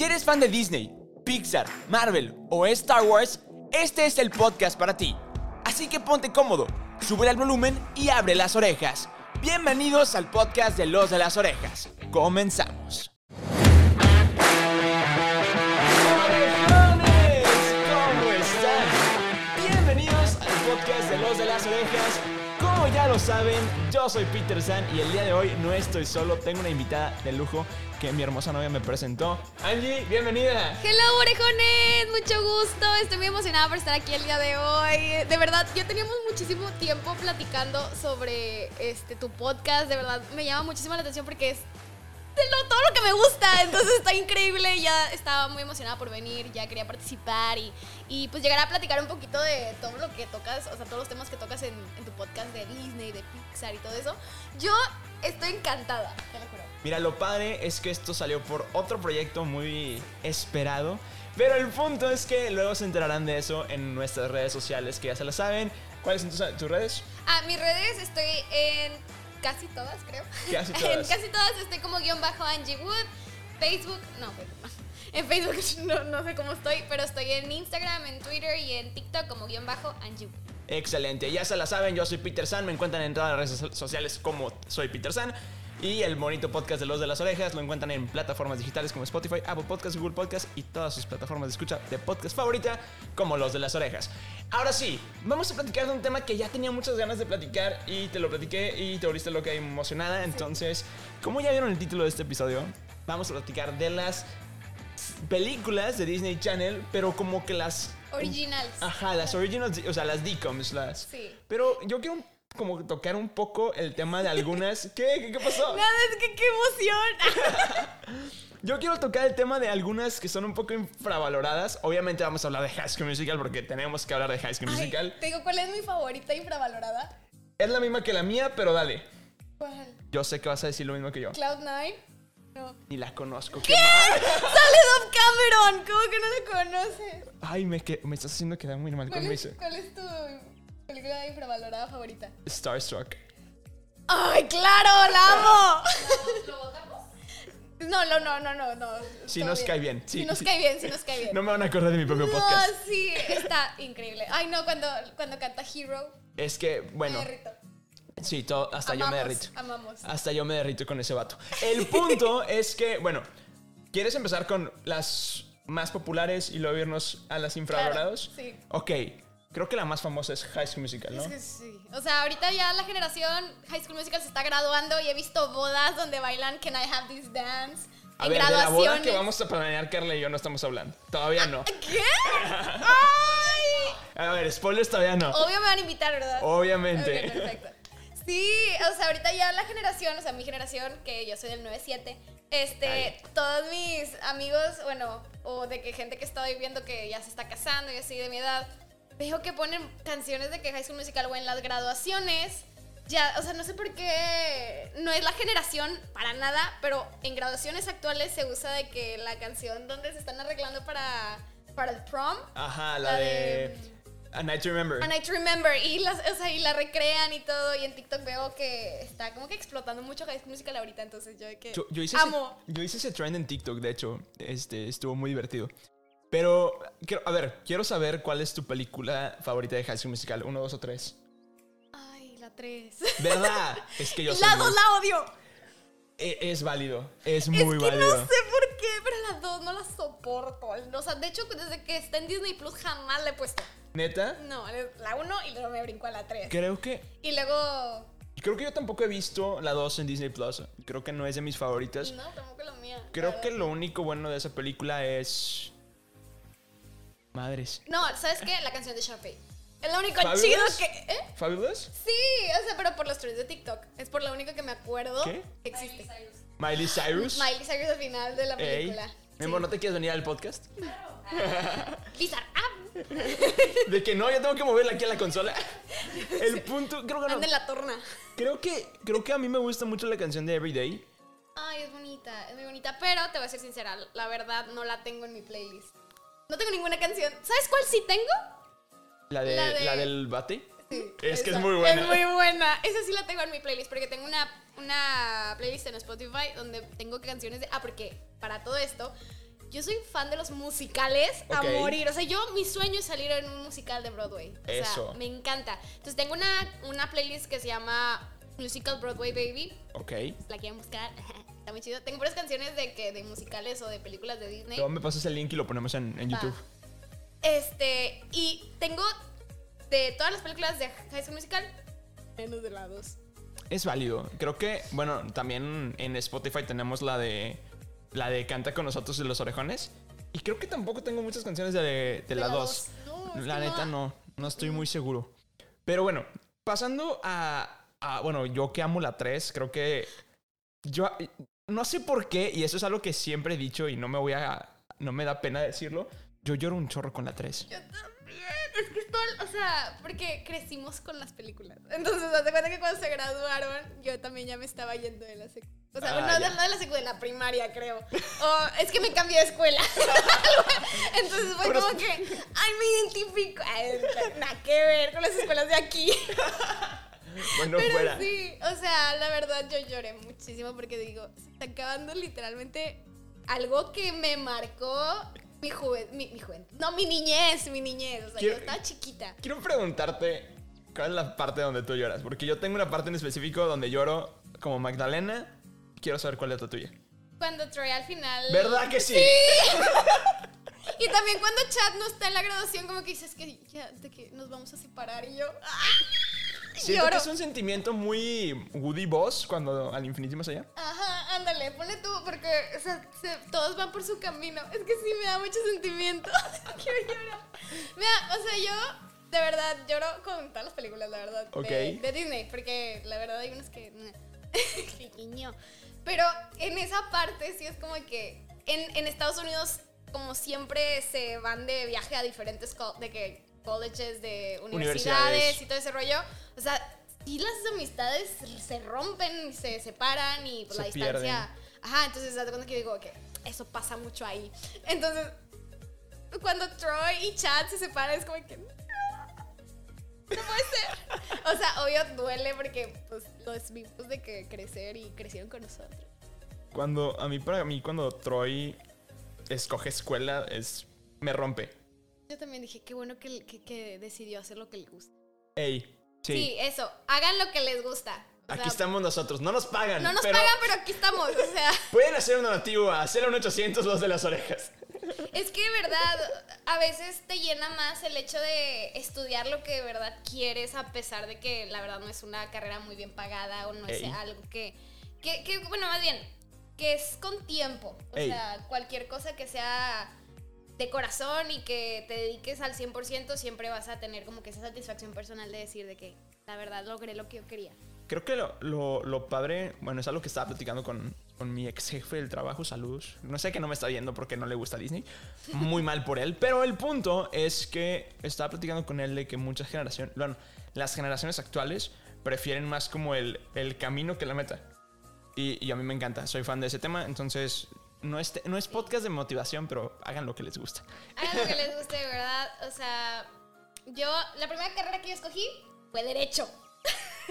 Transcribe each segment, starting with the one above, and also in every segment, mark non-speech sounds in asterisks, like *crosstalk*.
Si eres fan de Disney, Pixar, Marvel o Star Wars, este es el podcast para ti. Así que ponte cómodo, sube el volumen y abre las orejas. Bienvenidos al podcast de Los de las Orejas. Comenzamos. Saben, yo soy Peter San y el día de hoy no estoy solo, tengo una invitada de lujo que mi hermosa novia me presentó. Angie, bienvenida. Hello, orejones, mucho gusto. Estoy muy emocionada por estar aquí el día de hoy. De verdad, ya teníamos muchísimo tiempo platicando sobre este tu podcast. De verdad, me llama muchísimo la atención porque es lo- todo lo que me gusta. Entonces está increíble. Ya estaba muy emocionada por venir, ya quería participar y, y pues llegar a platicar un poquito de todo lo que tocas, o sea, todos los temas que tocas en, en tu podcast de Disney, de Pixar y todo eso. Yo estoy encantada, te lo juro. Mira, lo padre es que esto salió por otro proyecto muy esperado. Pero el punto es que luego se enterarán de eso en nuestras redes sociales, que ya se lo saben. ¿Cuáles son tus, tus redes? Ah, mis redes estoy en casi todas, creo. Casi *laughs* en todas. casi todas estoy como guion bajo Angie Wood. Facebook, no, no. *laughs* En Facebook no, no sé cómo estoy, pero estoy en Instagram, en Twitter y en TikTok como guion bajo Angie Wood. Excelente, ya se la saben, yo soy Peter San, me encuentran en todas las redes so- sociales como soy Peter San. Y el bonito podcast de Los de las Orejas lo encuentran en plataformas digitales como Spotify, Apple Podcasts, Google Podcasts y todas sus plataformas de escucha de podcast favorita como Los de las Orejas. Ahora sí, vamos a platicar de un tema que ya tenía muchas ganas de platicar y te lo platiqué y te volviste loca y emocionada. Entonces, como ya vieron el título de este episodio, vamos a platicar de las películas de Disney Channel, pero como que las Originals. Ajá, las originals, o sea, las DCOMs, las. Sí. Pero yo quiero como tocar un poco el tema de algunas. *laughs* ¿Qué? ¿Qué, qué pasó? Nada, es que qué emoción. *laughs* Yo quiero tocar el tema de algunas que son un poco infravaloradas. Obviamente vamos a hablar de High School Musical porque tenemos que hablar de High School Ay, Musical. te digo, ¿cuál es mi favorita infravalorada? Es la misma que la mía, pero dale. ¿Cuál? Yo sé que vas a decir lo mismo que yo. ¿Cloud9? No. Ni la conozco. ¿Qué? *laughs* ¡Sale Dove Cameron! ¿Cómo que no la conoces? Ay, me, me estás haciendo quedar muy mal con ¿Cuál mi es, cuál es tu película infravalorada favorita? Starstruck. ¡Ay, claro! ¡La amo! No, no, no, no, no, no. Sí todo nos cae bien, sí, Sí, nos sí. cae bien, sí nos cae bien. No me van a acordar de mi propio No, podcast. sí, está increíble. Ay, no, cuando, cuando canta Hero, Es que, bueno, me derrito. sí, todo, hasta yo me Amamos, derrito. Amamos. Hasta yo me derrito con ese vato. *laughs* El punto es que, bueno, ¿quieres empezar con las más populares y luego irnos a las infravaloradas? Claro, sí. Ok, creo que la más famosa es High School Musical, ¿no? Es que sí. O sea, ahorita ya la generación High School Musical se está graduando y he visto bodas donde bailan Can I Have This Dance. A en ver, de la boda que vamos a planear, Carla y yo no estamos hablando. Todavía no. ¿Qué? *laughs* ¡Ay! A ver, spoilers todavía no. Obvio me van a invitar, ¿verdad? Obviamente. Ok, perfecto. Sí, o sea, ahorita ya la generación, o sea, mi generación, que yo soy del 97, este, Ay. todos mis amigos, bueno, o de que gente que estoy viendo que ya se está casando y así de mi edad, veo que ponen canciones de que High School Musical o en las graduaciones. Ya, o sea, no sé por qué no es la generación para nada, pero en graduaciones actuales se usa de que la canción donde se están arreglando para, para el prom, Ajá, la, La de, de- A Night to Remember. A Night to Remember. Y, las, o sea, y la recrean y todo. Y en TikTok veo que está como que explotando mucho High School Musical ahorita. Entonces yo de que Yo, yo hice amo. Ese, yo hice ese trend en TikTok, de hecho. Este, estuvo muy divertido. Pero, quiero, a ver, quiero saber cuál es tu película favorita de High School Musical. ¿Uno, dos o tres? Ay, la 3. ¿Verdad? *laughs* Es que yo soy la muy- 2 la odio. E- Es, válido, es Es muy que válido. no sé por qué, pero la 2 no la soporto. O sea, de hecho, desde que está en Disney Plus jamás la he puesto. ¿Neta? No, la 1 y luego me brinco a la 3. Creo que... Y luego. Creo que yo tampoco he visto la 2 en Disney Plus. Creo que no es de mis favoritas. No, tampoco la mía. Creo que lo único bueno de esa película es... Madres. No, ¿sabes qué? La canción de Sharpay. Es lo único ¿Fabulous? chido que. ¿Eh? ¿Fabulous? Sí, o sea, pero por los trends de TikTok. Es por lo único que me acuerdo ¿Qué? que existe. Miley Cyrus. Miley Cyrus al final de la Ey. película. Mi amor, ¿no te quieres venir al podcast? Bizarre. Ah, *laughs* De que no, yo tengo que moverla aquí a la consola. El punto, creo que no. anda en la torna. Creo que, creo que a mí me gusta mucho la canción de Everyday. Ay, es bonita, es muy bonita. Pero te voy a ser sincera, la verdad no la tengo en mi playlist. No tengo ninguna canción. ¿Sabes cuál sí tengo? La, de, La la, de- del bate. Sí, Es que es muy buena. Es muy buena. Esa sí la tengo en mi playlist porque tengo una, una playlist en Spotify donde tengo canciones de... Ah, porque para todo esto, yo soy fan de los musicales a morir. O sea, yo, mi sueño es salir en un musical de Broadway. O Eso. sea, me encanta. Entonces, tengo una, una playlist que se llama Musical Broadway Baby. Ok. La quieren buscar. *laughs* Está muy chido. Tengo puras canciones de, que, de musicales o de películas de Disney. Luego me pasas el link y lo ponemos en, en. YouTube. Este, y tengo de todas las películas de High School Musical, menos de la 2. Es válido. Creo que, bueno, también en Spotify tenemos la de. La de Canta con nosotros de los orejones. Y creo que tampoco tengo muchas canciones de, de la 2. No, es La neta no, no estoy muy seguro. Pero bueno, pasando a, a- bueno, yo que amo la 3, creo que yo no sé por qué, y eso es algo que siempre he dicho y no me voy a, no me da pena decirlo, yo lloro un chorro con la 3. Yo también. Es que es todo, o sea, porque crecimos con las películas. Entonces, haz cuenta que cuando se graduaron, yo también ya me estaba yendo de la secundaria. O sea, Ah, no, de, no de la secundaria, de la primaria, creo. O es que me cambié de escuela. *laughs* Entonces fue Pero como que, ay, me identifico. Ay, nada que ver con las escuelas de aquí. *laughs* Bueno, Pero fuera. sí, o sea, la verdad yo lloré muchísimo porque digo, se está acabando literalmente algo que me marcó mi juventud, mi, mi juventud. No, mi niñez, mi niñez. O sea, Quiero- yo estaba chiquita. Quiero preguntarte, ¿cuál es la parte donde tú lloras? Porque yo tengo una parte en específico donde lloro como Magdalena. Quiero saber cuál es la tuya. Cuando Troy al final. ¿Verdad que sí? *laughs* Y también cuando Chad no está en la graduación, como que dices que ya, de que nos vamos a separar y yo. ¡ah! *laughs* Siento Lloro. que es un sentimiento muy Woody Boss cuando al infinito y más allá. Ajá, ándale, ponle tú, porque o sea, se- todos van por su camino. Es que sí, me da mucho sentimiento. *laughs* Quiero llorar. Me da- o sea, yo de verdad lloro con todas las películas, la verdad. Ok. De, de Disney, porque la verdad hay unas que. Niño. *laughs* Pero en esa parte sí es como que en, en Estados Unidos, como siempre, se van de viaje a diferentes de que colleges, de universidades, Universidades. y todo ese rollo. O sea, sí las amistades se rompen, se separan y Se la distancia. pierden. Ajá, entonces date cuenta que digo que eso pasa mucho ahí. Entonces, cuando Troy y Chad se separan, es como que. No, no puede ser. O sea, obvio duele porque pues los vimos de que crecer y crecieron con nosotros. Cuando, a mí, para mí, cuando Troy escoge escuela, es. Me rompe. Yo también dije, qué bueno que, que- que decidió hacer lo que le gusta. Ey, Sí, sí. eso, hagan lo que les gusta. O Aquí sea, estamos nosotros. No nos pagan. No nos pero pagan, pero aquí estamos. O sea, *laughs* Pueden hacer un donativo a 01800 los de las orejas. es que de verdad, a veces te llena más el hecho de estudiar lo que de verdad quieres, a pesar de que la verdad no es una carrera muy bien pagada o no es algo que, que, que, bueno, más bien, que es con tiempo. O Ey. sea, cualquier cosa que sea de corazón y que te dediques al 100%, siempre vas a tener como que esa satisfacción personal de decir de que la verdad logré lo que yo quería. Creo que lo, lo- lo padre, bueno, es algo que estaba platicando con, con mi ex jefe del trabajo, saludos. No sé que no me está viendo porque no le gusta Disney. Muy mal por él. Pero el punto es que estaba platicando con él de que muchas generaciones, bueno, las generaciones actuales prefieren más como el, el camino que la meta. Y, y a mí me encanta, soy fan de ese tema. Entonces, no es, no es podcast de motivación, pero hagan lo que les gusta. Hagan lo que les guste, de *laughs* verdad. O sea, yo, la primera carrera que yo escogí fue Derecho.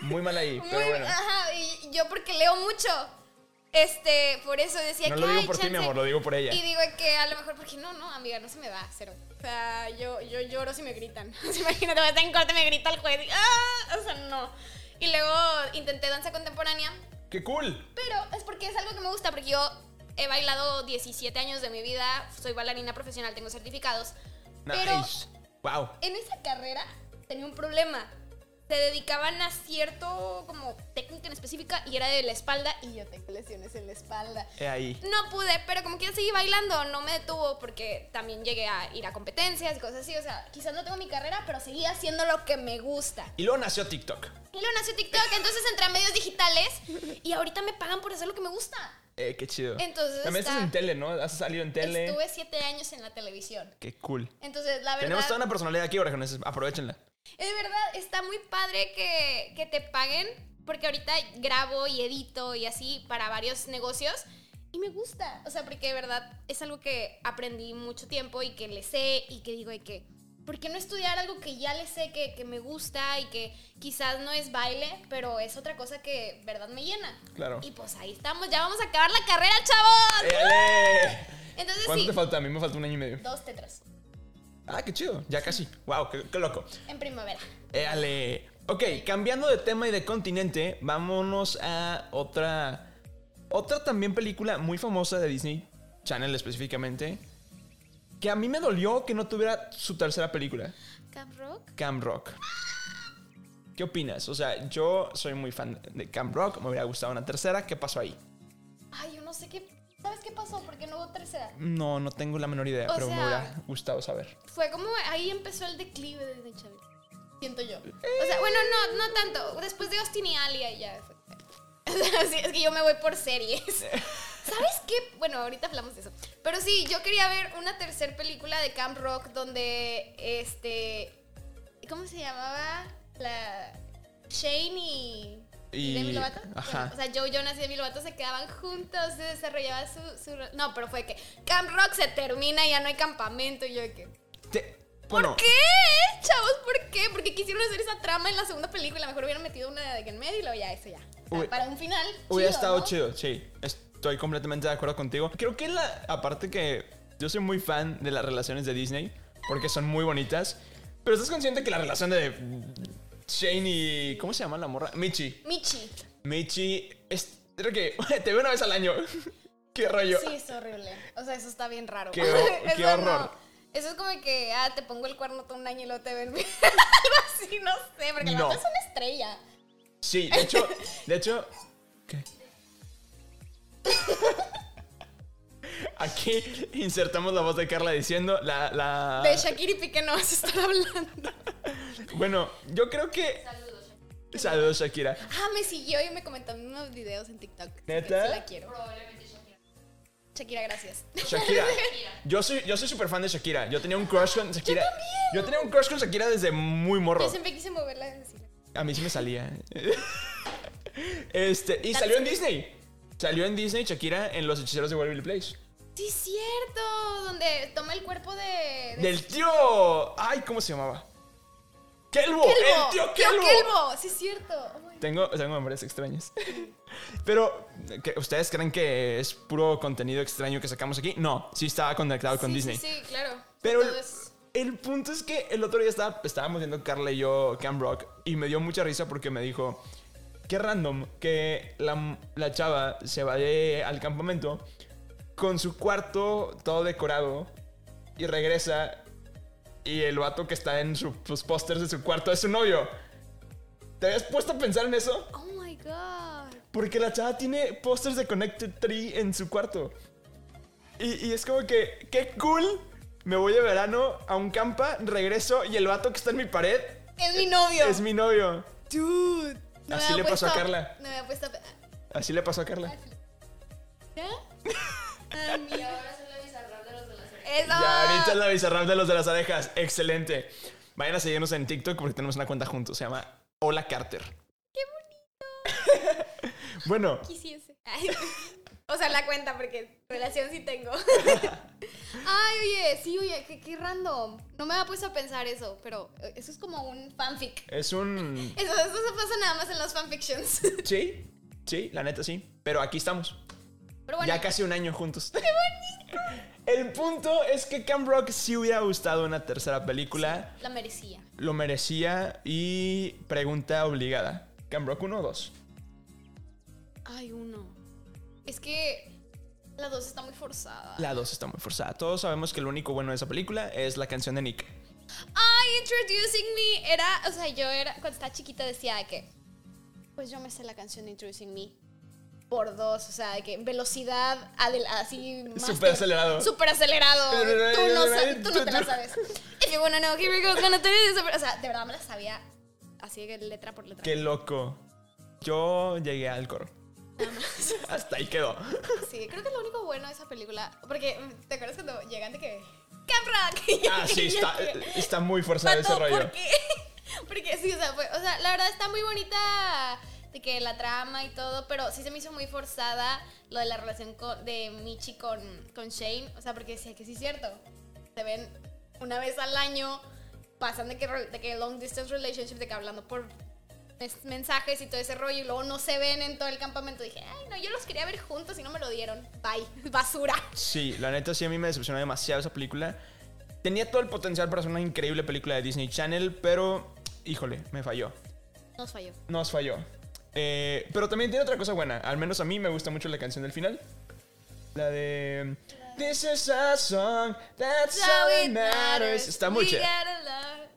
Muy mal ahí, *laughs* Muy, pero bueno. Ajá, y yo porque leo mucho. Este, por eso decía No que. lo digo "Ay, por ti, mi chance". amor, lo digo por ella. Y digo que a lo mejor, porque no, no, amiga, no se me va, cero. O sea, yo, yo lloro si me gritan. *laughs* Imagínate, voy a estar en corte, me grita el juez. y, ¡ah! O sea, no. Y luego intenté danza contemporánea, ¡Qué cool! pero es porque es algo que me gusta, porque yo he bailado 17 años de mi vida, soy bailarina profesional, tengo certificados. Pero Nice. Wow. en esa carrera tenía un problema. Se dedicaban a cierto como técnica en específica y era de la espalda y yo tengo lesiones en la espalda. He ahí. No pude, pero como quiera seguí bailando, no me detuvo porque también llegué a ir a competencias y cosas así. O sea, quizás no tengo mi carrera, pero seguí haciendo lo que me gusta. Y luego nació TikTok. Y luego nació TikTok, entonces entré a medios digitales y ahorita me pagan por hacer lo que me gusta. Eh, qué chido. Entonces También está- estás en tele, ¿no? Has salido en tele. Estuve siete años en la televisión. Qué cool. Entonces, la verdad... Tenemos toda una personalidad aquí, orejones. Aprovechenla. De verdad, está muy padre que, que te paguen, porque ahorita grabo y edito y así para varios negocios. Y me gusta, o sea, porque de verdad es algo que aprendí mucho tiempo y que le sé y que digo, y que, ¿por qué no estudiar algo que ya le sé, que, que me gusta y que quizás no es baile, pero es otra cosa que, verdad, me llena? Claro. Y pues ahí estamos, ya vamos a acabar la carrera, chavos. ¡Éale! Entonces ¿Cuánto sí. te falta? A mí me falta un año y medio. Dos tetras. Ah, qué chido. Ya casi. Wow, qué, qué loco. En primavera. Eh, ale. Ok, cambiando de tema y de continente, vámonos a otra. Otra también película muy famosa de Disney Channel específicamente. Que a mí me dolió que no tuviera su tercera película, Camp Rock. Camp Rock. ¿Qué opinas? O sea, yo soy muy fan de Camp Rock, me hubiera gustado una tercera. ¿Qué pasó ahí? Ay, yo no sé qué. ¿Sabes qué pasó? Porque no hubo tercera. No, no tengo la menor idea, O pero me hubiera gustado saber. Fue como ahí empezó el declive de Channel. Siento yo. O sea, bueno, no, no tanto. Después de Austin y Alia ya fue. *laughs* Sí, es que yo me voy por series. *laughs* ¿Sabes qué? Bueno, ahorita hablamos de eso. Pero sí, yo quería ver una tercera película de Camp Rock donde este. ¿Cómo se llamaba? La. Shane y. Y- Demi Lovato. ajá. O sea, Joe Jonas y Demi Lovato se quedaban juntos, se desarrollaba su, su. No, pero fue que Camp Rock se termina y ya no hay campamento. Y yo de que. Te- ¿Por bueno, qué? Chavos, ¿por qué? Porque quisieron hacer esa trama en la segunda película. Mejor hubieran metido una de en medio y luego ya, eso ya. O sea, Uy. para un final. Hubiera estado ¿no? chido, sí. Estoy completamente de acuerdo contigo. Creo que la. Aparte que yo soy muy fan de las relaciones de Disney. Porque son muy bonitas. Pero estás consciente que la relación de Shane y. ¿Cómo se llama la morra? Michi. Michi. Michi es. Creo que *laughs* te veo una vez al año. *laughs* Qué rollo. Sí, es horrible. O sea, eso está bien raro. Qué *laughs* qué horror. Eso es como que, ah, te pongo el cuerno todo un año y luego te ven. *laughs* Algo así, no sé, porque No. la otra es una estrella. Sí, de hecho. De hecho. ¿Qué? *laughs* Aquí insertamos la voz de Carla diciendo la. la... De Shakira y Piqué no vas a estar hablando. *laughs* Bueno, yo creo que. Saludos, Shakira. Ah, me siguió y me comentó unos videos en TikTok. ¿Neta? Sí la quiero. Shakira, gracias. Shakira. *laughs* Yo soy, yo soy súper fan de Shakira. Yo tenía un crush con Shakira. Yo tenía un crush con Shakira desde muy morro. Yo siempre quise moverla decirle. A mí sí me salía. *laughs* Este, y salió en Disney. Salió en Disney Shakira en Los Hechiceros de Waverly Place. Sí, es cierto. Donde toma el cuerpo de. de Del tío. Ay, ¿cómo se llamaba? Kelbo. Kelbo. El tío Kelbo. Kelbo. Sí, es cierto. Oh Tengo, tengo memorias extrañas. *laughs* Pero, ¿qué- ¿ustedes creen que es puro contenido extraño que sacamos aquí? No, sí estaba conectado con Disney. Sí, sí, claro. Pero el, punto es que el otro día estaba, estábamos viendo Carla y yo Camp Rock y me dio mucha risa porque me dijo, qué random que la, la chava se vaya al campamento con su cuarto todo decorado y regresa y el vato que está en su- sus pósters de su cuarto es su novio. ¿Te habías puesto a pensar en eso? Oh my god. Porque la chava tiene pósters de Connected Tree en su cuarto. Y, y es como que, qué cool. Me voy de verano a un campa, regreso y el vato que está en mi pared Es mi novio. es mi novio. Dude. No Así le pasó a Carla. No me había puesto. a- Así le pasó a Carla. ¿Qué? *laughs* Ay, mi ahora soy la bizarra de los de las Eso. Ya, ahorita es la bizarrap de los de las orejas. Excelente. Vayan a seguirnos en TikTok porque tenemos una cuenta juntos. Se llama Hola Carter. Qué bonito. *laughs* bueno, Quisiese. Ay, O sea, la cuenta porque relación sí tengo. *laughs* Ay, oye, sí, oye, qué, qué random. No me había puesto a pensar eso, pero eh, eso es como un fanfic. es un... Eso, eso se pasa nada más en los fanfictions. *laughs* Sí, sí, la neta sí. Pero aquí estamos. Pero bueno, Ya casi un año juntos. ¡Qué bonito! El punto es que Camp Rock sí hubiera gustado una tercera película. la merecía. Lo merecía y pregunta obligada. ¿Camp Rock 1 o 2? Ay, uno. Es que la dos está muy forzada. La 2 está muy forzada. Todos sabemos que lo único bueno de esa película es la canción de Nick. Ay, Introducing Me era, o sea, yo era, cuando estaba chiquita decía de que, pues yo me sé la canción de Introducing Me por dos, o sea, que velocidad así Súper acelerado. Súper acelerado. Tú no, tú no te la sabes. If you wanna know, here we go, gonna. O sea, de verdad me la sabía así letra por letra. Qué loco. Yo llegué al coro. Nada más. *laughs* Hasta ahí quedó. Sí, creo que es lo único bueno de esa película, porque ¿te acuerdas cuando llegan de que Camp Rock? *laughs* Ah, sí, está, está muy forzado ese rollo. ¿por qué? *laughs* Porque sí, o sea, fue- o sea, la verdad está muy bonita de que la trama y todo, pero sí se me hizo muy forzada lo de la relación con- de Michi con, con Shane, o sea, porque sí, que sí es cierto, se ven una vez al año, pasan de que, de que long distance relationship, de que hablando por mensajes y todo ese rollo y luego no se ven en todo el campamento. Dije, ay, no, yo los quería ver juntos y no me lo dieron. Bye, *laughs* basura. Sí, la neta sí a mí me decepcionó demasiado esa película. Tenía todo el potencial para ser una increíble película de Disney Channel, pero híjole, me falló. Nos falló. Nos falló. Eh, pero también tiene otra cosa buena. Al menos a mí me gusta mucho la canción del final. La de This is a song that's how it matters. Está muy chévere.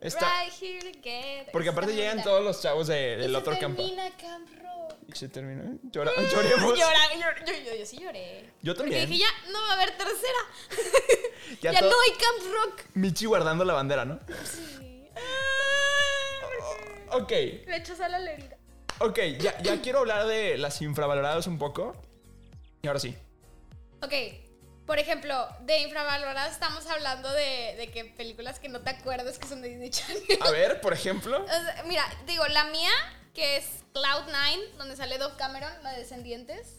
Está- right here together. Porque aparte llegan todos los chavos de- del otro campo. termina Camp Rock. Y se terminó. Llora, lloremos. Llora, llor- yo, yo, yo sí lloré. Yo Porque también. dije, ya no va a haber tercera. *laughs* Ya Ya, no hay Camp Rock. Michi guardando la bandera, ¿no? Sí. Ok, Le echó sal a la herida. Ok, ya, ya quiero hablar de las infravaloradas un poco. Y ahora sí. Ok, por ejemplo, de infravaloradas estamos hablando de, de que películas que no te acuerdas que son de Disney Channel. A ver, por ejemplo. *laughs* O sea, mira, digo, la mía, que es Cloud9, donde sale Dove Cameron, la de Descendientes.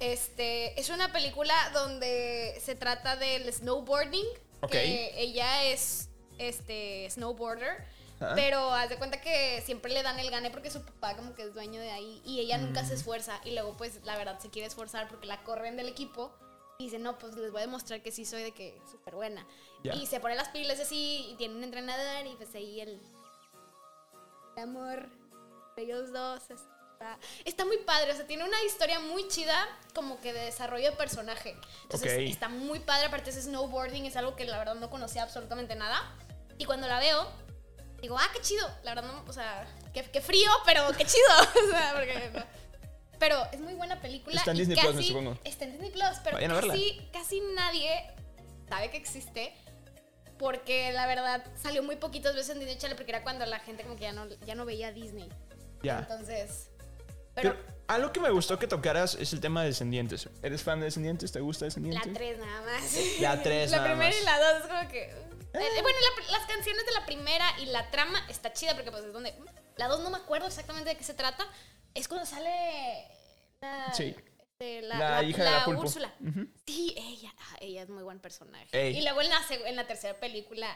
Este, es una película donde se trata del snowboarding. Ok. Que ella es este snowboarder. Pero haz de cuenta que siempre le dan el gane porque su papá como que es dueño de ahí y ella nunca Mm. se esfuerza y luego pues la verdad se quiere esforzar porque la corren del equipo y dice, no, pues les voy a demostrar que sí soy de que súper buena. Y se pone las pilas así y tiene un entrenador y pues ahí el, el amor de ellos dos está, está muy padre, o sea, tiene una historia muy chida como que de desarrollo de personaje. Entonces está muy padre, aparte ese snowboarding es algo que la verdad no conocía absolutamente nada. Y cuando la veo, digo, ah, qué chido. La verdad, no, o sea, qué, qué frío, pero qué chido. *laughs* o sea, porque no. Pero es muy buena película. Está en Disney Plus, me supongo. Está en Disney Plus, pero casi, casi nadie sabe que existe. Porque la verdad salió muy poquitas veces en Disney Channel porque era cuando la gente como que ya no, ya no veía Disney. Ya. Entonces. Pero, Pero algo que me gustó que tocaras es el tema de Descendientes. ¿Eres fan de Descendientes? ¿Te gusta la Descendientes? 3 nada más. La tres *laughs* La nada primera más. y la 2 es como que. Eh, bueno, la- las canciones de la primera y la trama está chida porque pues es donde... La 2 no me acuerdo exactamente de qué se trata. Es cuando sale la, Sí. este, la, La hija de la Pulpo. Úrsula. Sí, ella, ah, ella es muy buen personaje. Ey. Y luego en la, en la tercera película,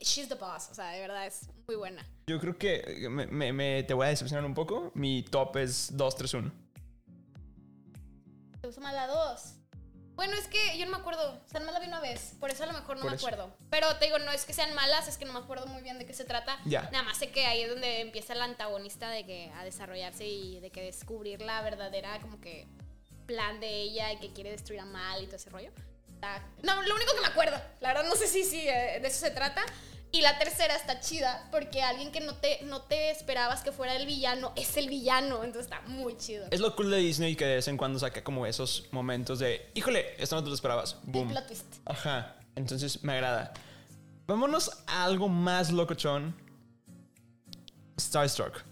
she's the boss. O sea, de verdad es muy buena. Yo creo que me, me- me- te voy a decepcionar un poco. Mi top es 2, 3, 1. ¿Te gusta más la 2? Bueno, es que yo no me acuerdo. O sea, no la vi una vez. Por eso a lo mejor no Por me eso. acuerdo. Pero te digo, no es que sean malas, es que no me acuerdo muy bien de qué se trata. Ya. Nada más sé que ahí es donde empieza el antagonista de que a desarrollarse y de que descubrir la verdadera como que plan de ella y que quiere destruir a Mal y todo ese rollo. No, lo único que me acuerdo. La verdad no sé si, si eh, de eso se trata. Y la tercera está chida porque alguien que no te, no te esperabas que fuera el villano es el villano. Entonces está muy chido. Es lo cool de Disney que de vez en cuando saca como esos momentos de, híjole, esto no te lo esperabas. El Boom. plot twist. Ajá. Entonces me agrada. Vámonos a algo más locochón. Starstruck.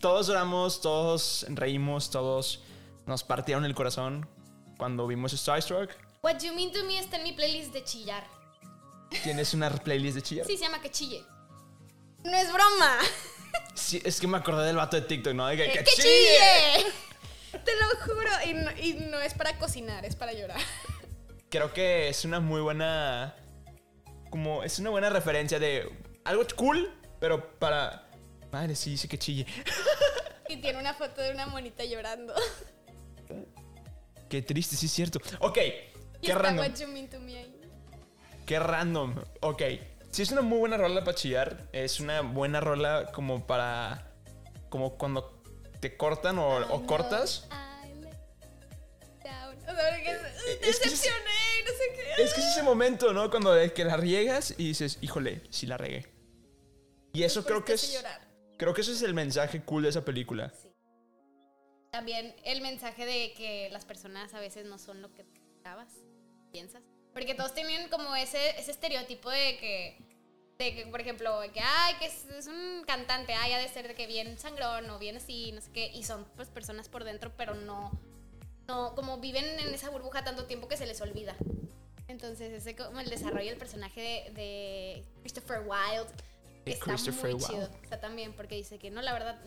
Todos lloramos, todos reímos, todos nos partieron el corazón cuando vimos Starstruck. What You Mean to Me está en mi playlist de chillar. ¿Tienes una playlist de chillar? Sí, se llama Que Chille. No es broma. Sí, es que me acordé del vato de TikTok, ¿no? De que, Eh, que ¡Que chille. chille! *laughs* Te lo juro. Y no, y no es para cocinar, es para llorar. Creo que es una muy buena. Como es una buena referencia de algo cool, pero para. Madre, sí, sí que chille. Y tiene una foto de una monita llorando. Qué triste, sí es cierto. Ok, Y qué está random. What You Mean to Me ahí. Qué random. Ok. Sí, es una muy buena rola para chillar. Es una buena rola como para. Como cuando te cortan o, cortas. O sea, porque es que es- no sé qué. Es que es ese momento, ¿no? Cuando de que la riegas y dices, híjole, sí la regué. Y eso creo que es. llorar. Creo que ese es el mensaje cool de esa película. También el mensaje de que las personas a veces no son lo que pensabas, piensas. Porque todos tienen como ese, ese estereotipo de que, de que, por ejemplo, de que, ay, que es, es un cantante, ay, ha de ser de que bien sangrón o bien así, no sé qué. Y son pues personas por dentro, pero no, no, como viven en esa burbuja tanto tiempo que se les olvida. Entonces, ese como el desarrollo del personaje de, de Christopher Wilde De está Christopher muy Wilde. chido. O sea, también, porque dice que no, la verdad,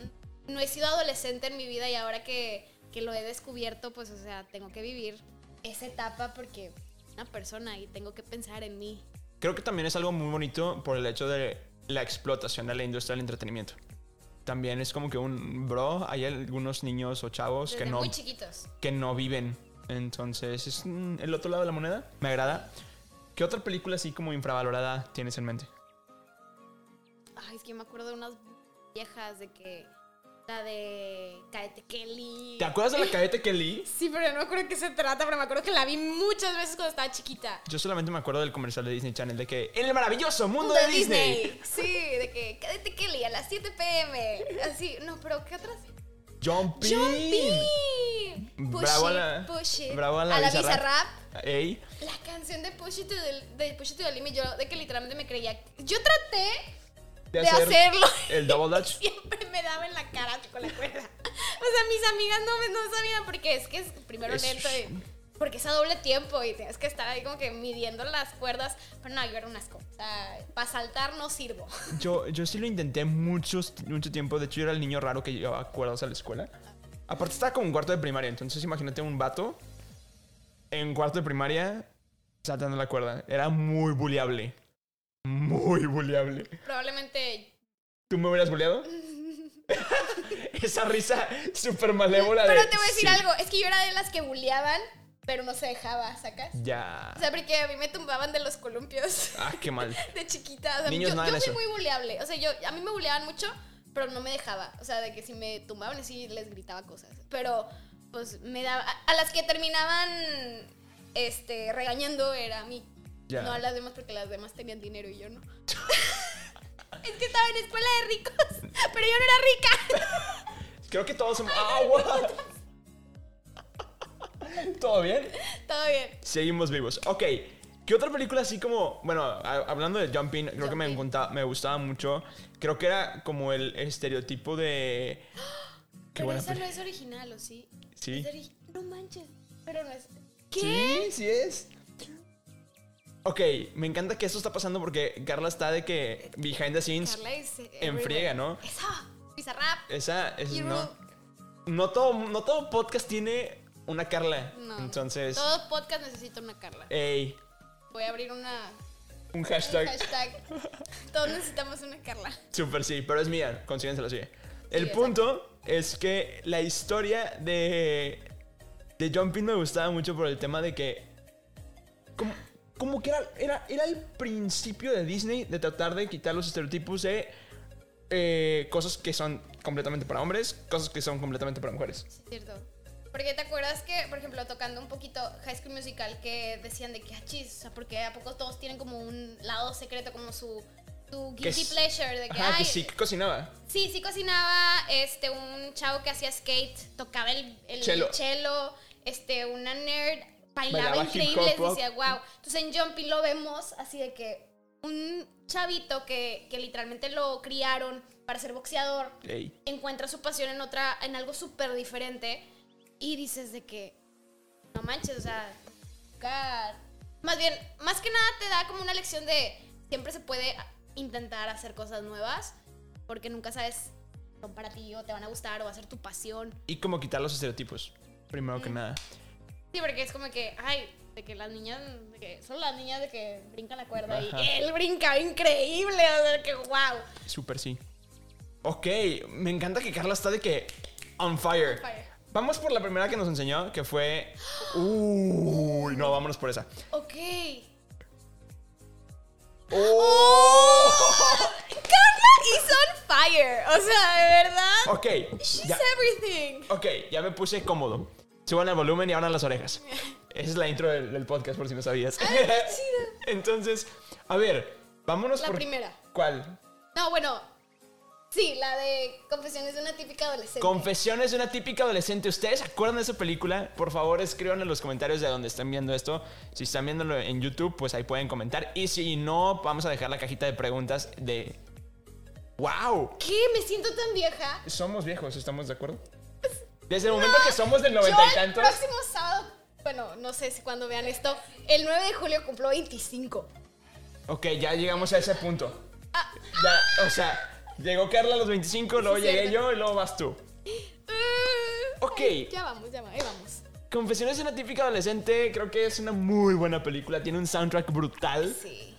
no he sido adolescente en mi vida y ahora que, que lo he descubierto, pues, o sea, tengo que vivir esa etapa porque una persona y tengo que pensar en mí. Creo que también es algo muy bonito por el hecho de la explotación de la industria del entretenimiento. también es como que un bro. Hay algunos niños o chavos Desde que no, muy chiquitos. que no viven. Entonces, es el otro lado de la moneda. Me agrada. ¿Qué otra película así como infravalorada tienes en mente? Ay, es que yo me acuerdo de unas viejas de que. La de Kaete Kelly. ¿Te acuerdas de la cadete Kelly? *laughs* Sí, pero no me acuerdo de qué se trata, pero me acuerdo que la vi muchas veces cuando estaba chiquita. Yo solamente me acuerdo del comercial de Disney Channel de que en el maravilloso mundo de, Disney. Sí, de que Cadete Kelly a las 7 pm. Así, no, pero ¿qué otras? Jumpy. ¡Jumpy! Push Bravo a la- push it. bravo a la Bizarrap. Bizarrap. Ey, La canción de Push It to the, de Push It to the Limit, yo de que literalmente me creía. Yo traté de, de hacer hacerlo. el double *laughs* dutch. Siempre me daba en la cara con la cuerda. O sea, mis amigas no, me- no sabían porque es que es primero Es- lento y- porque es a doble tiempo y tienes que estar ahí como que midiendo las cuerdas. Pero no, yo era un asco. O sea, para saltar no sirvo. *laughs* Yo, yo sí lo intenté muchos, mucho tiempo. De hecho, yo era el niño raro que llevaba cuerdas a la escuela. Aparte, estaba como en cuarto de primaria. Entonces, imagínate un vato en cuarto de primaria saltando la cuerda. Era muy buleable. Muy buleable. Probablemente. ¿Tú me hubieras buleado? *laughs* Esa risa súper malévola de. Pero te voy a decir sí. algo. Es que yo era de las que bulleaban, pero no se dejaba, ¿sacas? Ya. O sea, porque a mí me tumbaban de los columpios. Ah, qué mal. *laughs* de chiquita. O sea, Niños, yo, no yo eso. muy buleable. O sea, yo, a mí me buleaban mucho, pero no me dejaba. O sea, de que si me tumbaban así les gritaba cosas. Pero, pues, me daba. A, a las que terminaban este, regañando era a mí. Ya. No a las demás porque las demás tenían dinero y yo no. *laughs* es que estaba en escuela de ricos, pero yo no era rica. *laughs* Creo que todos somos. ¡Ah, what? *laughs* ¿Todo bien? Todo bien. Seguimos vivos. Ok. ¿Qué otra película así como, bueno, a- hablando de Jumping, creo que me, encanta- me gustaba mucho. Creo que era como el estereotipo de... *gasps* Qué pero esa no es original, ¿o sí? Sí. No manches. Pero no es. ¿Qué? Sí, sí es. Ok, me encanta que esto está pasando porque Carla está de que behind the scenes Carla es en everywhere. friega, ¿no? Eso. Bizarrap. Esa, esa You no. No todo, no todo podcast tiene una Carla. No. Entonces, Todo podcast necesita una Carla. ey, Voy a abrir una un un hashtag. hashtag. *laughs* Todos necesitamos una Carla. Super sí, pero es mía, consíguenselo así. El punto es que la historia de, de Jumping me gustaba mucho por el tema de que. Como, como que era, era, era el principio de Disney de tratar de quitar los estereotipos de eh, cosas que son completamente para hombres, cosas que son completamente para mujeres. Sí, cierto. Porque te acuerdas que, por ejemplo, tocando un poquito High School Musical, que decían de que, ah, chis, o sea, porque a poco todos tienen como un lado secreto, como su, guilty pleasure, de que, Ajá, que sí, que cocinaba. Sí, sí cocinaba, este, un chavo que hacía skate, tocaba el, el Cello. cello, este, una nerd, bailaba, Bailaba hip increíble, hop. decía, wow. Entonces en Jumpy lo vemos así de que un chavito que, que literalmente lo criaron para ser boxeador, Ey. encuentra su pasión en otra, en algo súper diferente y dices de que, no manches, o sea, nunca- más bien, más que nada te da como una lección de siempre se puede intentar hacer cosas nuevas porque nunca sabes son para ti o te van a gustar o va a ser tu pasión. Y como quitar los estereotipos, primero que nada. Sí, porque es como que, ay, de que las niñas, de que son las niñas de que brincan la cuerda Ajá. y él brinca increíble, o sea, que wow. Super sí. Ok, me encanta que Carla está de que on fire. fire. Vamos por la primera que nos enseñó, que fue... Uy, no, vámonos por esa. Ok. ¡Oh! Carla is on fire. O sea, de verdad. Ok, She's ya, everything. ok, ya me puse cómodo. Suban el volumen y abran las orejas. Esa es la intro del, del podcast, por si no sabías. Ay, qué *laughs* chido. Entonces, a ver, vámonos La por... primera. ¿Cuál? No, bueno. Sí, la de Confesiones de una típica adolescente. Confesiones de una típica adolescente. ¿Ustedes se acuerdan de esa película? Por favor, escriban en los comentarios de donde están viendo esto. Si están viéndolo en YouTube, pues ahí pueden comentar. Y si no, vamos a dejar la cajita de preguntas de... ¡Wow! ¿Qué? Me siento tan vieja. Somos viejos, ¿estamos de acuerdo? Desde el momento que somos del noventa y el tantos... próximo sábado, bueno, no sé si cuando vean esto, el 9 de julio cumplo 25. Ok, ya llegamos a ese punto. Ah, Ya, o sea, llegó Carla a los 25, luego Sí, llegué cierto. yo y luego vas tú. uh, Ok. ya vamos, ya vamos, ahí vamos. Confesiones de una típica adolescente, creo que es una muy buena película. Tiene un soundtrack brutal. Sí.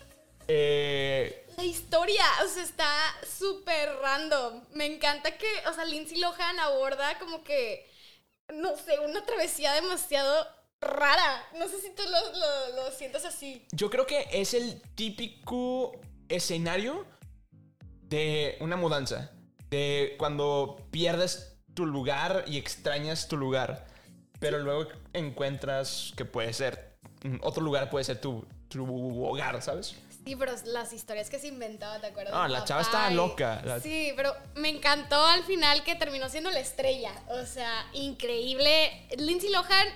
Eh, la historia, o sea, está súper random. Me encanta que, o sea, Lindsay Lohan aborda como que, no sé, una travesía demasiado rara. No sé si tú lo, lo, lo sientes así. Yo creo que es el típico escenario de una mudanza. De cuando pierdes tu lugar y extrañas tu lugar. Pero luego encuentras que puede ser. Otro lugar puede ser tu, tu hogar, ¿sabes? Sí, pero las historias que se inventaba, ¿te acuerdas? Ah, la chava estaba loca. La- Sí, pero me encantó al final que terminó siendo la estrella. O sea, increíble. Lindsay Lohan,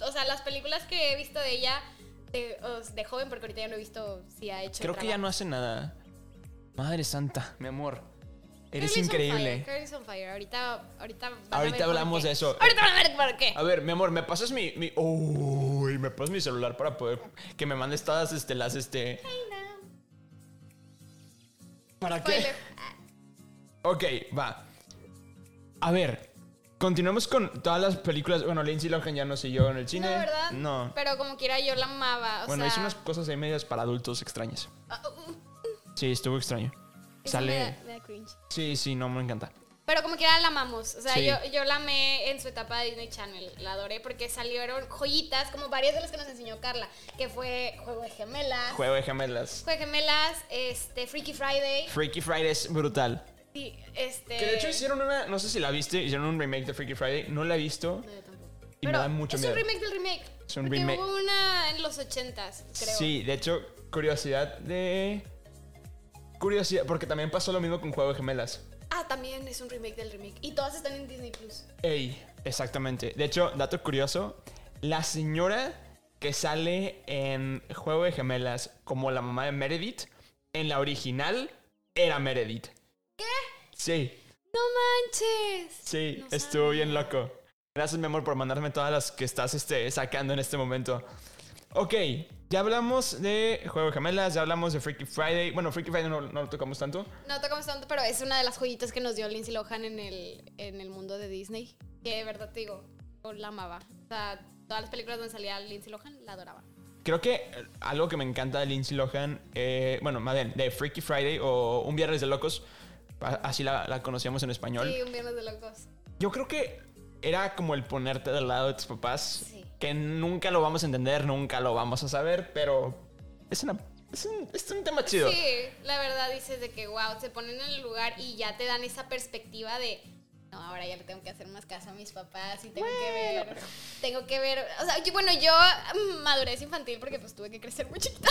o sea, las películas que he visto de ella de, de joven, porque ahorita ya no he visto si ha hecho. Creo que ya no hace nada. Madre santa, mi amor. Eres on increíble. fire, fire. Ahorita, hablamos de eso. Ahorita van a ver por qué. A ver, mi amor, ¿me pasas mi. mi Uy, ¿me pasas mi celular para poder. que me mandes todas este, las este. Ay, no. ¿Para qué? Spoiler. Ok, va. A ver, continuamos con todas las películas. Bueno, Lindsay Lohan ya no siguió en el cine. No, ¿verdad? No. Pero como quiera, yo la amaba. O bueno, sea, hizo unas cosas ahí medias para adultos extrañas. ah, uh, uh, Sí, estuvo extraño. eso me da- Sale. me da cringe. Sí, sí, no me encanta. Pero como quiera la amamos. O sea, Sí. yo, yo la amé en su etapa de Disney Channel. La adoré porque salieron joyitas, como varias de las que nos enseñó Carla, que fue Juego de Gemelas. Juego de gemelas. Juego de Gemelas, este, Freaky Friday. Freaky Friday es brutal. Sí, este. Que de hecho hicieron una. No sé si la viste, hicieron un remake de Freaky Friday. No la he visto. No, yo tampoco. Y me Pero da mucho es miedo. un remake del remake. Es un porque remake. Hubo una en los ochentas, creo. Sí, de hecho, curiosidad de. Curiosidad, porque también pasó lo mismo con Juego de Gemelas. Ah, también es un remake del remake. Y todas están en Disney Plus. Ey, exactamente. De hecho, dato curioso: la señora que sale en Juego de Gemelas como la mamá de Meredith, en la original era Meredith. ¿Qué? Sí, ¡No manches! sí, No estuvo bien loco. Gracias, mi amor, por mandarme todas las que estás este, sacando en este momento. Ok, ya hablamos de Juego de Gemelas, ya hablamos de Freaky Friday. Bueno, Freaky Friday no, no lo tocamos tanto. No tocamos tanto, pero es una de las joyitas que nos dio Lindsay Lohan en el, en el mundo de Disney. Que de verdad te digo, yo la amaba. O sea, todas las películas donde salía Lindsay Lohan la adoraba. Creo que algo que me encanta de Lindsay Lohan, eh, bueno, más bien, de Freaky Friday o Un Viernes de Locos, así la, la conocíamos en español. Sí, un viernes de locos. Yo creo que era como el ponerte del lado de tus papás, Sí. Que nunca lo vamos a entender, nunca lo vamos a saber, pero es, una, es, un, es un tema chido. Sí, la verdad dices de que, wow, se ponen en el lugar y ya te dan esa perspectiva de, no, ahora ya le tengo que hacer más caso a mis papás y tengo que ver, tengo que ver, o sea, yo- bueno, yo mm, madurez infantil porque pues tuve que crecer muy chiquita.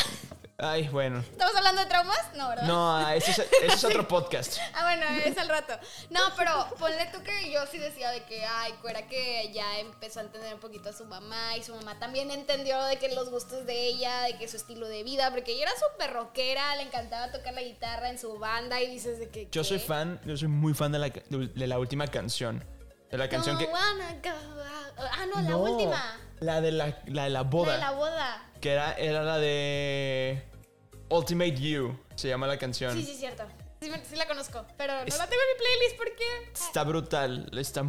Ay, bueno. ¿Estamos hablando de traumas? No, ¿verdad? No, ese es, ese es otro podcast. *laughs* Ah, bueno, es al rato. No, pero ponle tú que yo sí decía de que, ay, fuera que ya empezó a entender un poquito a su mamá y su mamá también entendió de que los gustos de ella, de que su estilo de vida, porque ella era súper rockera, le encantaba tocar la guitarra en su banda y dices de que... Yo soy fan, yo soy muy fan de la, de la última canción. De la canción que... Ah, no, la No, última. La de la, la de la La boda. de la boda. Que era, era la de Ultimate You, se llama la canción. Sí, sí, cierto. Sí, sí la conozco, pero no Es- la tengo en mi playlist porque... Está brutal, está,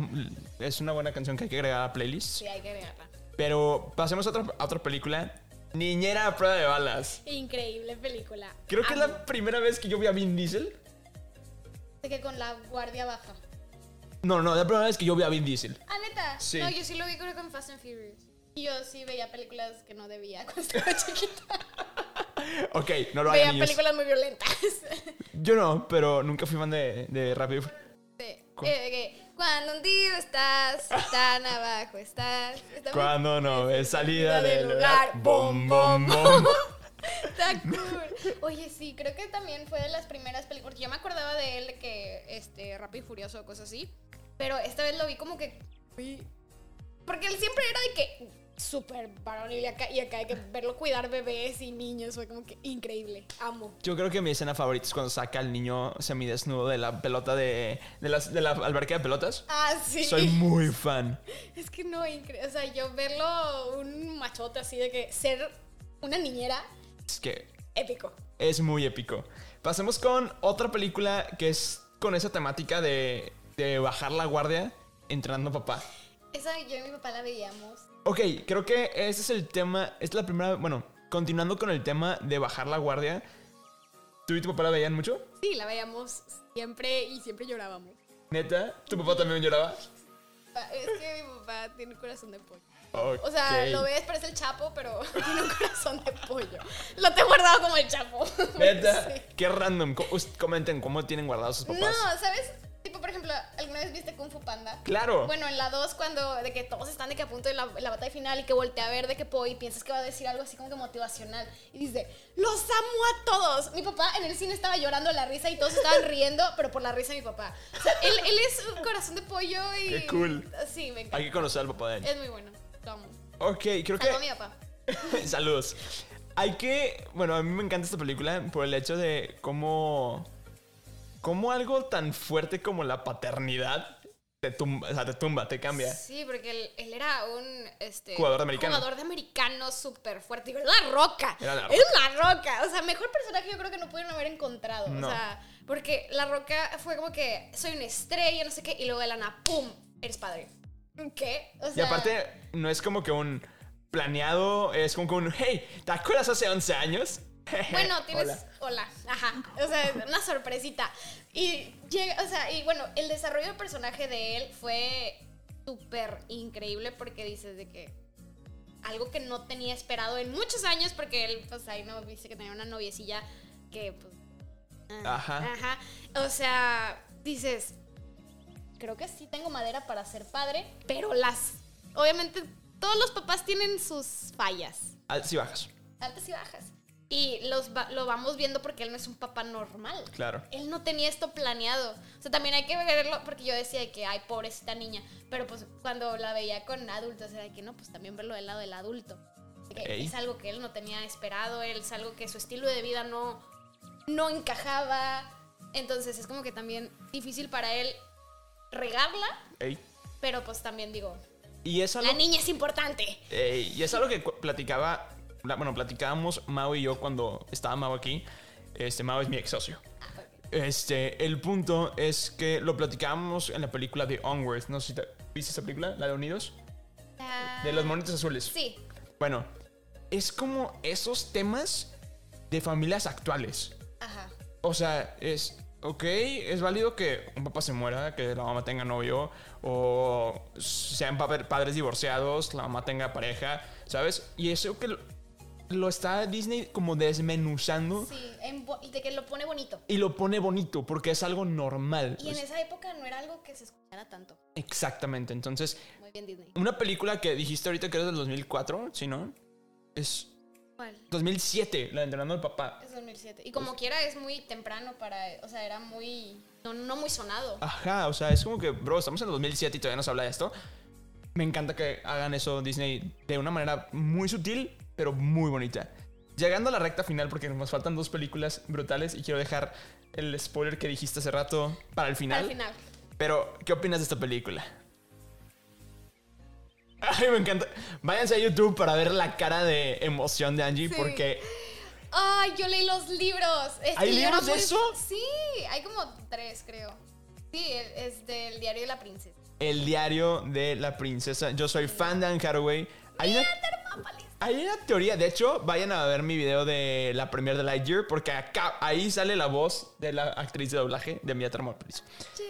es una buena canción que hay que agregar a la playlist. Sí, hay que agregarla. Pero pasemos a otra, a otra película. Niñera a prueba de balas. Increíble película. Creo que es la primera vez que yo vi a Vin Diesel. De que con la guardia baja. No, no, la primera vez que yo vi a Vin Diesel. Ah, neta. Sí. No, yo sí lo vi creo que en Fast and Furious. Y yo sí veía películas que no debía *laughs* cuando estaba chiquita. *laughs* Ok, no lo veía hagan niños. películas muy violentas. *laughs* Yo no, pero nunca fui fan de, de Rápido. y Sí. Eh, que, cuando hundido estás, tan abajo estás. Muy- Cuando no ves salida del lugar. Bom, bom, bom. Está cool. Oye, sí, creo que también fue de las primeras películas. porque Yo me acordaba de él de que este Rápido y Furioso o cosas así. Pero esta vez lo vi como que. Porque él siempre era de que súper varonil y acá, y acá de que verlo cuidar bebés y niños fue como que increíble. Amo. Yo creo que mi escena favorita es cuando saca al niño semidesnudo de la pelota de, de, las- de la alberca de pelotas. Ah, sí. Soy muy fan. Es que no, increíble. O sea, yo verlo un machote así de que ser una niñera, Es que épico. es muy épico. Pasemos con otra película que es con esa temática de, de bajar la guardia entrenando a papá. Esa yo y mi papá la veíamos. Ok, creo que ese es el tema. Es la primera. Bueno, continuando con el tema de bajar la guardia. ¿Tú y tu papá la veían mucho? Sí, la veíamos siempre y siempre llorábamos. ¿Neta? ¿Tu papá también lloraba? Pa- Es que mi papá tiene un corazón de pollo. O sea, lo ves, parece el chapo, pero *laughs* tiene un corazón de pollo. Lo tengo guardado como el chapo. *laughs* ¿Neta? Sí. Qué random. Comenten cómo tienen guardados sus papás. No, ¿sabes? Tipo, por ejemplo, ¿alguna vez viste Kung Fu Panda? Claro. Bueno, en la 2, cuando de que todos están de que a punto de la, la batalla final y que voltea a ver de que Po y piensas que va a decir algo así como que motivacional. Y dice, los amo a todos. Mi papá en el cine estaba llorando la risa y todos estaban riendo, pero por la risa de mi papá. O sea, él, él es un corazón de pollo y... Qué cool. Sí, me encanta. Hay que conocer al papá de él. Es muy bueno. Ok, creo Salvo que... mi papá. *laughs* Saludos. Hay que... Bueno, a mí me encanta esta película por el hecho de cómo... Cómo algo tan fuerte como la paternidad te tumba, o sea, te tumba, te cambia. Sí, porque él, él era un este, Jugador de americano. Jugador de americano súper fuerte. Digo, La Roca. Era La Es La Roca. O sea, mejor personaje yo creo que no pudieron haber encontrado. No. O sea, porque La Roca fue como que soy una estrella, no sé qué, y luego de la nada, ¡pum! Eres padre. ¿Qué? O Y aparte, no es como que un planeado, es como que un, hey, ¿te acuerdas hace 11 años? *laughs* Bueno, tienes. Hola. Hola. Ajá. O sea, una sorpresita. Y llega, o sea, y bueno, el desarrollo del personaje de él fue súper increíble porque dices de que algo que no tenía esperado en muchos años, porque él, pues ahí no dice que tenía una noviecilla que, pues. ah, Ajá. Ajá. O sea, dices, creo que sí tengo madera para ser padre, pero las. Obviamente, todos los papás tienen sus fallas Altas y bajas, altas y bajas. Y los va- lo vamos viendo porque él no es un papá normal. claro. Él no tenía esto planeado. O sea, también hay que verlo porque yo decía que, ay, pobrecita niña. Pero pues cuando la veía con adultos era que no, pues también verlo del lado del adulto. Es algo que él no tenía esperado, él es algo que su estilo de vida no, no encajaba. Entonces es como que también difícil para él regarla, Ey. pero pues también digo, Y es algo, la niña es importante. ey, y es algo que platicaba, la- bueno, platicábamos Mao y yo cuando estaba Mao aquí. Este, Mao es mi ex socio. Este, el punto es que lo platicábamos en la película de Onward. No sé si te, viste esa película, la de Unidos, de los monitos azules. Sí, Bueno, es como esos temas de familias actuales. ajá. O sea, es. Ok, es válido que un papá se muera, que la mamá tenga novio, o sean pa- padres divorciados, la mamá tenga pareja, ¿sabes? Y eso que lo, está Disney como desmenuzando Sí, en de que lo pone bonito. y lo pone bonito porque es algo normal. Y en Es- esa época no era algo que se escuchara tanto. Exactamente, entonces, Muy bien, Disney. una película que dijiste ahorita que era del 2004, ¿sí no? Es ¿Cuál? 2007, la de entrenando al papá. Es 2007. Y como quiera es muy temprano para... O sea, era muy... No, no muy sonado. Ajá, o sea, es como que, bro, estamos en el 2007 y todavía no se habla de esto. Me encanta que hagan eso Disney de una manera muy sutil, pero muy bonita. Llegando a la recta final, porque nos faltan dos películas brutales y quiero dejar el spoiler que dijiste hace rato para el final. Al final. Pero, ¿qué opinas de esta película? *laughs* Ay, me encanta. Váyanse a YouTube para ver la cara de emoción de Angie, Sí. porque Ay, yo leí los libros. Es ¿Hay libros de muy- eso? Sí, hay como tres, creo. Sí, es del diario de la princesa. el diario de la princesa. Yo soy fan de Anne Hathaway. Hay una, hay una teoría, de hecho, vayan a ver mi video de la premiere de Lightyear, porque acá, ahí sale la voz de la actriz de doblaje de Mia Thermopolis. Yes.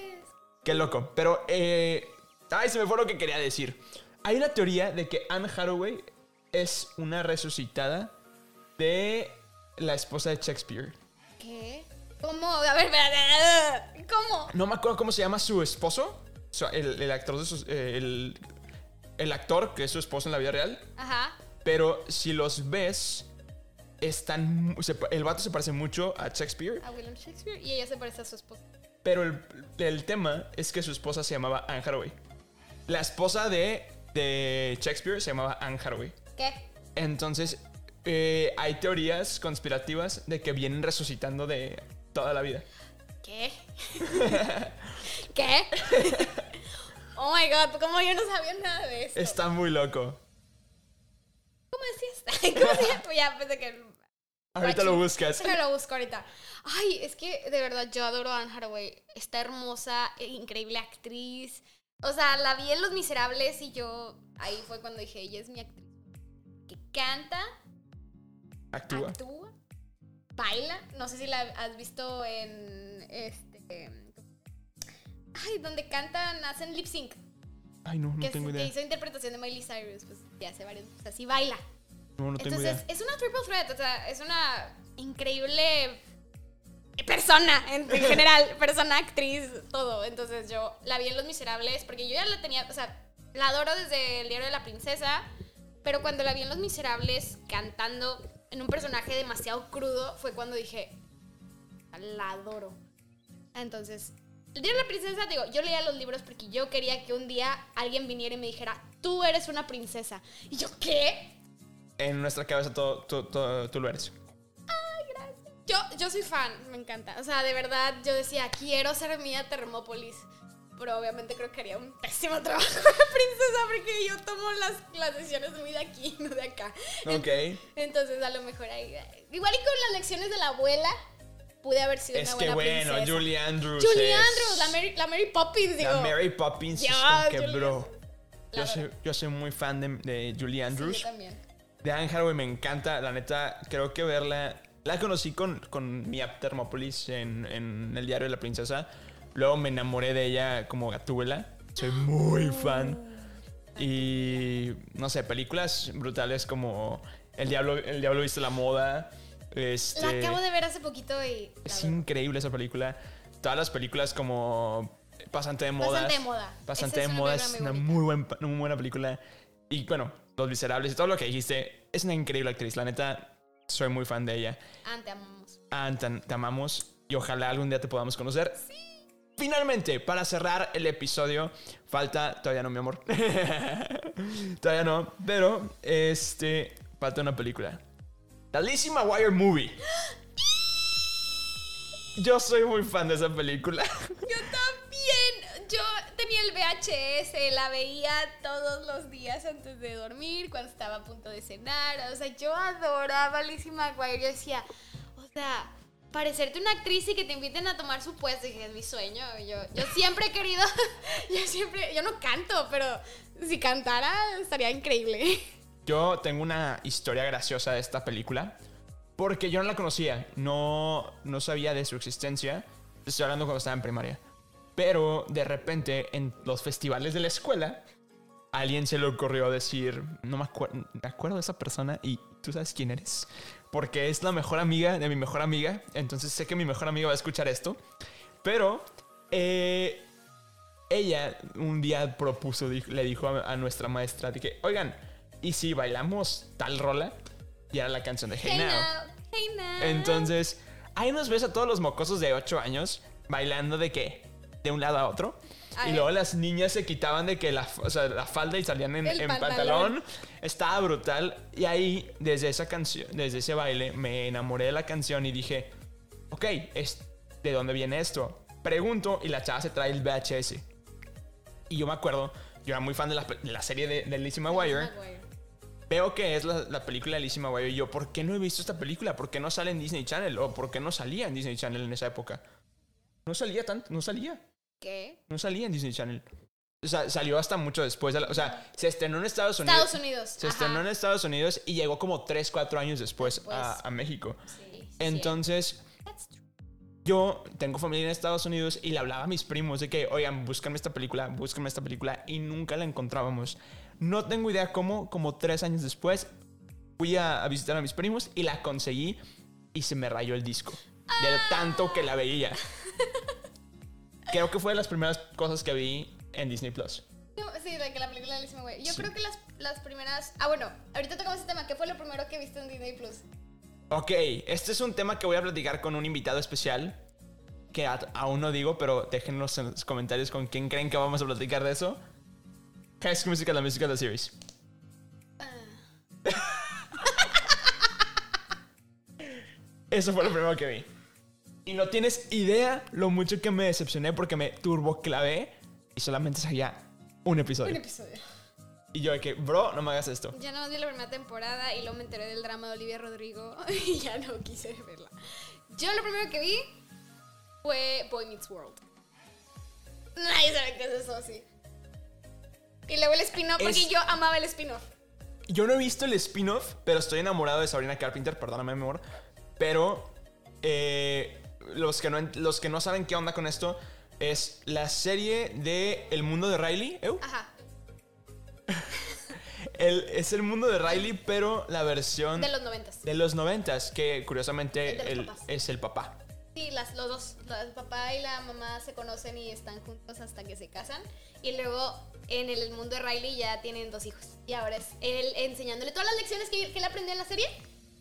Qué loco. Pero, eh, ay, se me fue lo que quería decir. Hay una teoría de que Anne Hathaway es una resucitada de la esposa de Shakespeare. ¿Qué? ¿Cómo? A ver, espérate. ¿Cómo? No me acuerdo cómo se llama su esposo. El, el actor de sus, eh, el, el actor que es su esposo en la vida real. Ajá. Pero si los ves, están. el vato se parece mucho a Shakespeare. A William Shakespeare. Y ella se parece a su esposa. Pero el, el tema es que su esposa se llamaba Anne Hathaway. La esposa de, de Shakespeare se llamaba Anne Hathaway. ¿Qué? Entonces, eh, hay teorías conspirativas de que vienen resucitando de toda la vida. ¿Qué? *laughs* ¿Qué? oh my god, como yo no sabía nada de esto. Está muy loco. ¿Cómo decías? *laughs* ¿Cómo se llama? Ya pensé que. Ahorita lo buscas. Déjame lo busco ahorita. Ay, es que de verdad yo adoro a Anne Hathaway. Está hermosa, increíble actriz. O sea, la vi en Los Miserables y yo ahí fue cuando dije, ella es mi actriz. Que canta, Actúa. actúa. baila. No sé si la has visto en este. Ay, donde cantan, hacen lip sync. Ay, no, no que, tengo se- que idea. hizo interpretación de Miley Cyrus, pues ya hace varios. O sea, sí baila. No, no tengo Entonces, idea. es una triple threat, o sea, es una increíble persona en, en general, persona, actriz, todo. Entonces yo la vi en Los Miserables porque yo ya la tenía, o sea, la adoro desde el diario de la princesa, pero cuando la vi en Los Miserables cantando en un personaje demasiado crudo fue cuando dije, la adoro. Entonces, el diario de la princesa, digo, yo leía los libros porque yo quería que un día alguien viniera y me dijera, tú eres una princesa. Y yo, ¿qué? En nuestra cabeza todo, tú, tú- tú lo eres. Yo, yo soy fan, me encanta. O sea, de verdad, yo decía, quiero ser mía Termópolis. Pero obviamente creo que haría un pésimo trabajo princesa porque yo tomo las, las decisiones muy de aquí, no de acá. Ok. Entonces, a lo mejor ahí. Igual y con las lecciones de la abuela, pude haber sido Es una que buena bueno, princesa. Julie Andrews. Julie es- Andrews, la Mary, la Mary Poppins, digo. La Mary Poppins es que, Julie bro. Yo soy, yo soy muy fan de, de Julie Sí, Andrews. yo también. de Anne me encanta. La neta, creo que verla. La conocí con, con mi app Thermopolis en, en el diario de la princesa. Luego me enamoré de ella como Gatúbela. Soy muy fan. Y no sé, películas brutales como El Diablo, el Diablo Viste la Moda. Este, La acabo de ver hace poquito y. Es increíble esa película. Todas las películas como Pasante de Moda. Pasante de moda. Pasante de es una Moda es muy una muy, buen- una muy buena película. Y bueno, Los Miserables y todo lo que dijiste. Es una increíble actriz. La neta, soy muy fan de ella. Ah, te amamos. Anne, te, te amamos y ojalá algún día te podamos conocer. Finalmente, para cerrar el episodio, falta, todavía no, mi amor. *laughs* todavía no, pero este, falta una película. La Lizzie McGuire Movie. *gasps* Yo soy muy fan de esa película. Yo también. Yo tenía el VHS, la veía todos los días antes de dormir, cuando estaba a punto de cenar. O sea, yo adoraba a Lizzie McGuire. Yo decía, o sea, parecerte una actriz y que te inviten a tomar su puesto. Dije, es mi sueño. Yo, yo siempre he querido, *laughs* yo siempre, yo no canto, pero si cantara estaría increíble. Yo tengo una historia graciosa de esta película. Porque yo no la conocía. No, no sabía de su existencia. Estoy hablando cuando estaba en primaria. Pero de repente en los festivales de la escuela, a alguien se le ocurrió decir, no me, acuer- me acuerdo de esa persona y tú sabes quién eres. Porque es la mejor amiga de mi mejor amiga. Entonces sé que mi mejor amiga va a escuchar esto. Pero eh, ella un día propuso, le dijo a, a nuestra maestra, de que, oigan, ¿y si bailamos tal rola? Y era la canción de Hey, Hey Now. hey now. Entonces, ahí nos ves a todos los mocosos de 8 años bailando de qué? De un lado a otro. Ay. Y luego las niñas se quitaban de que la, o sea, la falda y salían en, pantalón. Estaba brutal. Y ahí, desde esa canción, desde ese baile, me enamoré de la canción y dije, ok, es, ¿de dónde viene esto? Pregunto y la chava se trae el VHS. Y yo me acuerdo, yo era muy fan de la, de la serie de, de Lizzie McGuire. McGuire. Veo que es la, la película de Lizzie McGuire y yo, ¿por qué no he visto esta película? ¿Por qué no sale en Disney Channel? ¿O por qué no salía en Disney Channel en esa época? No salía tanto, no salía. ¿Qué? No salía en Disney Channel. O sea, salió hasta mucho después. de la- o sea, se estrenó en Estados Unidos. Estados Unidos. Se ajá. estrenó en Estados Unidos y llegó como 3, 4 años después. A, a México. Sí. Entonces, yo tengo familia en Estados Unidos y le hablaba a mis primos de que, oigan, búscame esta película, búscame esta película y nunca la encontrábamos. No tengo idea cómo, como tres años después, fui a, a visitar a mis primos y la conseguí y se me rayó el disco. De lo tanto que la veía. *laughs* Creo que fue de las primeras cosas que vi en Disney Plus. Sí, de que la película Lizzie McGuire. Yo creo que las, las primeras. Ah, bueno, ahorita tocamos ese tema. ¿Qué fue lo primero que viste en Disney Plus? Ok, este es un tema que voy a platicar con un invitado especial. Que a- aún no digo, pero déjenos en los comentarios con quién creen que vamos a platicar de eso. High School Musical, la música de la series. *laughs* Eso fue lo primero que vi. Y no tienes idea lo mucho que me decepcioné porque me turboclavé y solamente seguía un episodio. Un episodio. Y yo de que, bro, no me hagas esto. Ya no vi la primera temporada y luego me enteré del drama de Olivia Rodrigo *laughs* y ya no quise verla. Yo lo primero que vi fue Boy Meets World. Nadie sabe qué es eso, sí. Y luego el spin-off, porque Es- yo amaba el spin-off. Yo no he visto el spin-off, pero estoy enamorado de Sabrina Carpenter, perdóname, mi amor. Pero eh, los, que no, los que no saben qué onda con esto, es la serie de El mundo de Riley. ¿Eu? Ajá. *laughs* El- es el mundo de Riley, pero la versión De los noventas. de los noventas, que curiosamente El es el papá. Sí, las, los dos, el papá y la mamá se conocen y están juntos hasta que se casan. Y luego en el mundo de Riley ya tienen dos hijos. Y ahora es él enseñándole todas las lecciones que, que él aprendió en la serie.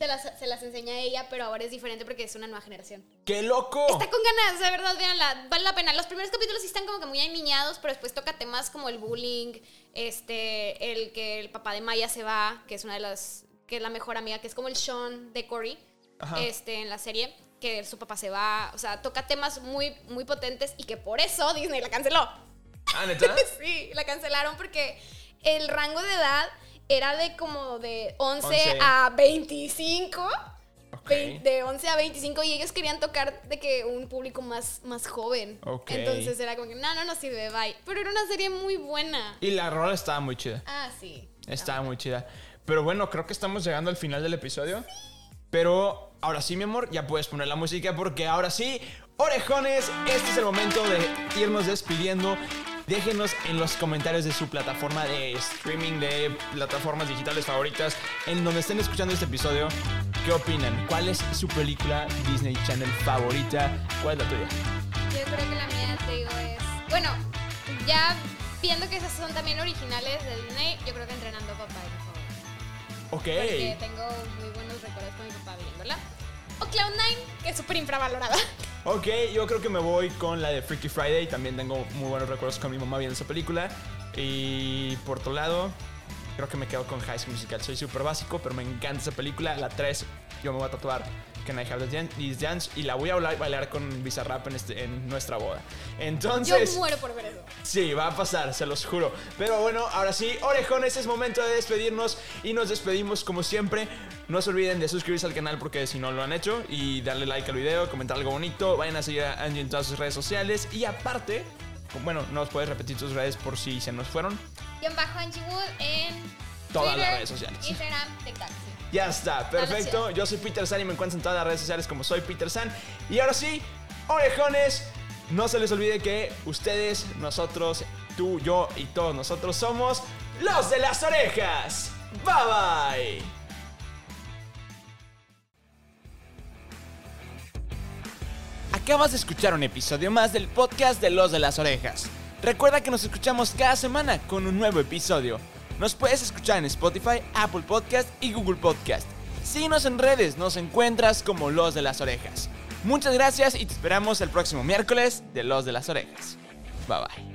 Se las, se las enseña a ella, pero ahora es diferente porque es una nueva generación. ¡Qué loco! Está con ganas, de verdad, véanla, vale la pena. Los primeros capítulos sí están como que muy aniñados, pero después toca temas como el bullying, este, el que el papá de Maya se va, que es una de las, que es la mejor amiga, que es como el Sean de Cory, este, en la serie, que su papá se va, o sea, toca temas muy, muy potentes y que por eso Disney la canceló. ¿Ah, neta? *laughs* sí, la cancelaron porque el rango de edad era de como de 11, 11. a 25. Ok. Vein- De 11 a 25 y ellos querían tocar de que un público más, más joven. Ok. Entonces era como que, no, no, no sirve, bye. Pero era una serie muy buena. Y la rola estaba muy chida. Ah, sí. Estaba muy chida. Pero bueno, creo que estamos llegando al final del episodio. Pero ahora sí, mi amor, ya puedes poner la música porque ahora sí, orejones, este es el momento de irnos despidiendo. Déjenos en los comentarios de su plataforma de streaming, de plataformas digitales favoritas, en donde estén escuchando este episodio, ¿qué opinan? ¿Cuál es su película Disney Channel favorita? ¿Cuál es la tuya? Yo creo que la mía, te digo, es. Bueno, ya viendo que esas son también originales de Disney, yo creo que entrenando a papá es. Ok. Porque tengo muy buenos recuerdos con mi papá viéndola. O Cloud9, que es súper infravalorada. *laughs* Ok, yo creo que me voy con la de Freaky Friday. También tengo muy buenos recuerdos con mi mamá viendo esa película. Y por otro lado, creo que me quedo con High School Musical. Soy súper básico, pero me encanta esa película. La 3, yo me voy a tatuar Can I Have the This Dance y la voy a bailar, con Bizarrap en, este, en nuestra boda. Yo Entonces, muero por ver eso. sí, va a pasar, se los juro. Pero bueno, ahora sí, orejones, es momento de despedirnos y nos despedimos como siempre. No se olviden de suscribirse al canal porque si no lo han hecho y darle like al video, comentar algo bonito, vayan a seguir a Angie en todas sus redes sociales y aparte, bueno, nos puedes repetir tus redes por si se nos fueron. Guión bajo Angie Wood en Todas las redes sociales. Instagram, TikTok. Ya está, perfecto. Yo soy Peter San y me encuentran en todas las redes sociales como soy Peter San. Y ahora sí, orejones, no se les olvide que ustedes, nosotros, tú, yo y todos nosotros somos los de las orejas. Bye bye. Acabas de escuchar un episodio más del podcast de Los de las Orejas. Recuerda que nos escuchamos cada semana con un nuevo episodio. Nos puedes escuchar en Spotify, Apple Podcast y Google Podcast. Síguenos en redes, nos encuentras como Los de las Orejas. Muchas gracias y te esperamos el próximo miércoles de Los de las Orejas. Bye bye.